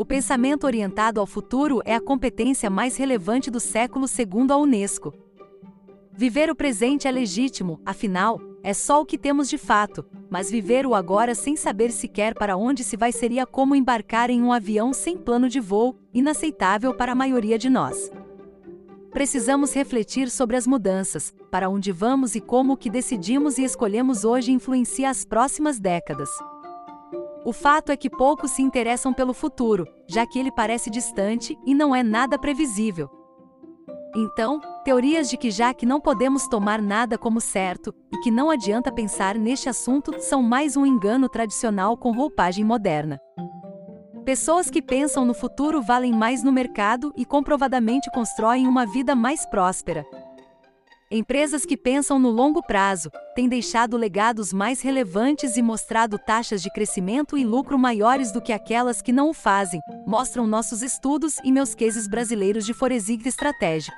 O pensamento orientado ao futuro é a competência mais relevante do século segundo a Unesco. Viver o presente é legítimo, afinal, é só o que temos de fato, mas viver o agora sem saber sequer para onde se vai seria como embarcar em um avião sem plano de voo, inaceitável para a maioria de nós. Precisamos refletir sobre as mudanças, para onde vamos e como o que decidimos e escolhemos hoje influencia as próximas décadas. O fato é que poucos se interessam pelo futuro, já que ele parece distante e não é nada previsível. Então, teorias de que já que não podemos tomar nada como certo e que não adianta pensar neste assunto são mais um engano tradicional com roupagem moderna. Pessoas que pensam no futuro valem mais no mercado e comprovadamente constroem uma vida mais próspera, Empresas que pensam no longo prazo têm deixado legados mais relevantes e mostrado taxas de crescimento e lucro maiores do que aquelas que não o fazem, mostram nossos estudos e meus cases brasileiros de forensic estratégico.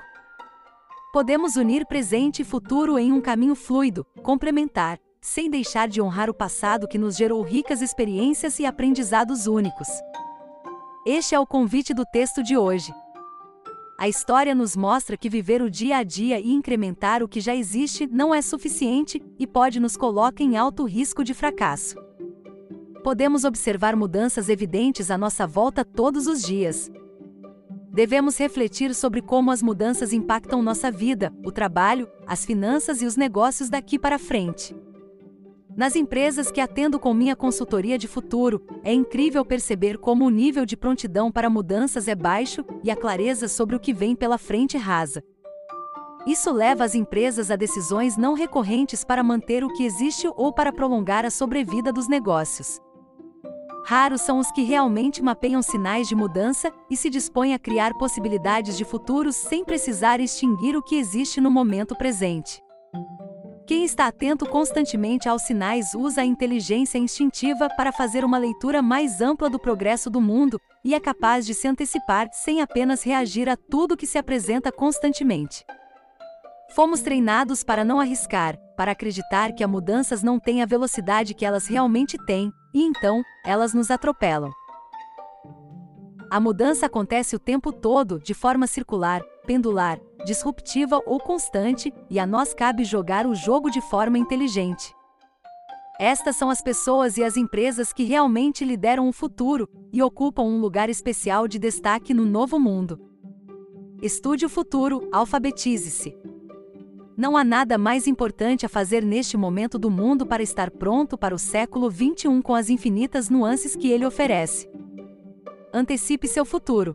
Podemos unir presente e futuro em um caminho fluido, complementar, sem deixar de honrar o passado que nos gerou ricas experiências e aprendizados únicos. Este é o convite do texto de hoje. A história nos mostra que viver o dia a dia e incrementar o que já existe não é suficiente e pode nos colocar em alto risco de fracasso. Podemos observar mudanças evidentes à nossa volta todos os dias. Devemos refletir sobre como as mudanças impactam nossa vida, o trabalho, as finanças e os negócios daqui para frente. Nas empresas que atendo com minha consultoria de futuro, é incrível perceber como o nível de prontidão para mudanças é baixo e a clareza sobre o que vem pela frente rasa. Isso leva as empresas a decisões não recorrentes para manter o que existe ou para prolongar a sobrevida dos negócios. Raros são os que realmente mapeiam sinais de mudança e se dispõem a criar possibilidades de futuros sem precisar extinguir o que existe no momento presente. Quem está atento constantemente aos sinais usa a inteligência instintiva para fazer uma leitura mais ampla do progresso do mundo e é capaz de se antecipar sem apenas reagir a tudo que se apresenta constantemente. Fomos treinados para não arriscar, para acreditar que as mudanças não têm a velocidade que elas realmente têm, e então, elas nos atropelam. A mudança acontece o tempo todo, de forma circular, pendular, disruptiva ou constante, e a nós cabe jogar o jogo de forma inteligente. Estas são as pessoas e as empresas que realmente lideram o futuro e ocupam um lugar especial de destaque no novo mundo. Estude o futuro, alfabetize-se. Não há nada mais importante a fazer neste momento do mundo para estar pronto para o século XXI com as infinitas nuances que ele oferece. Antecipe seu futuro,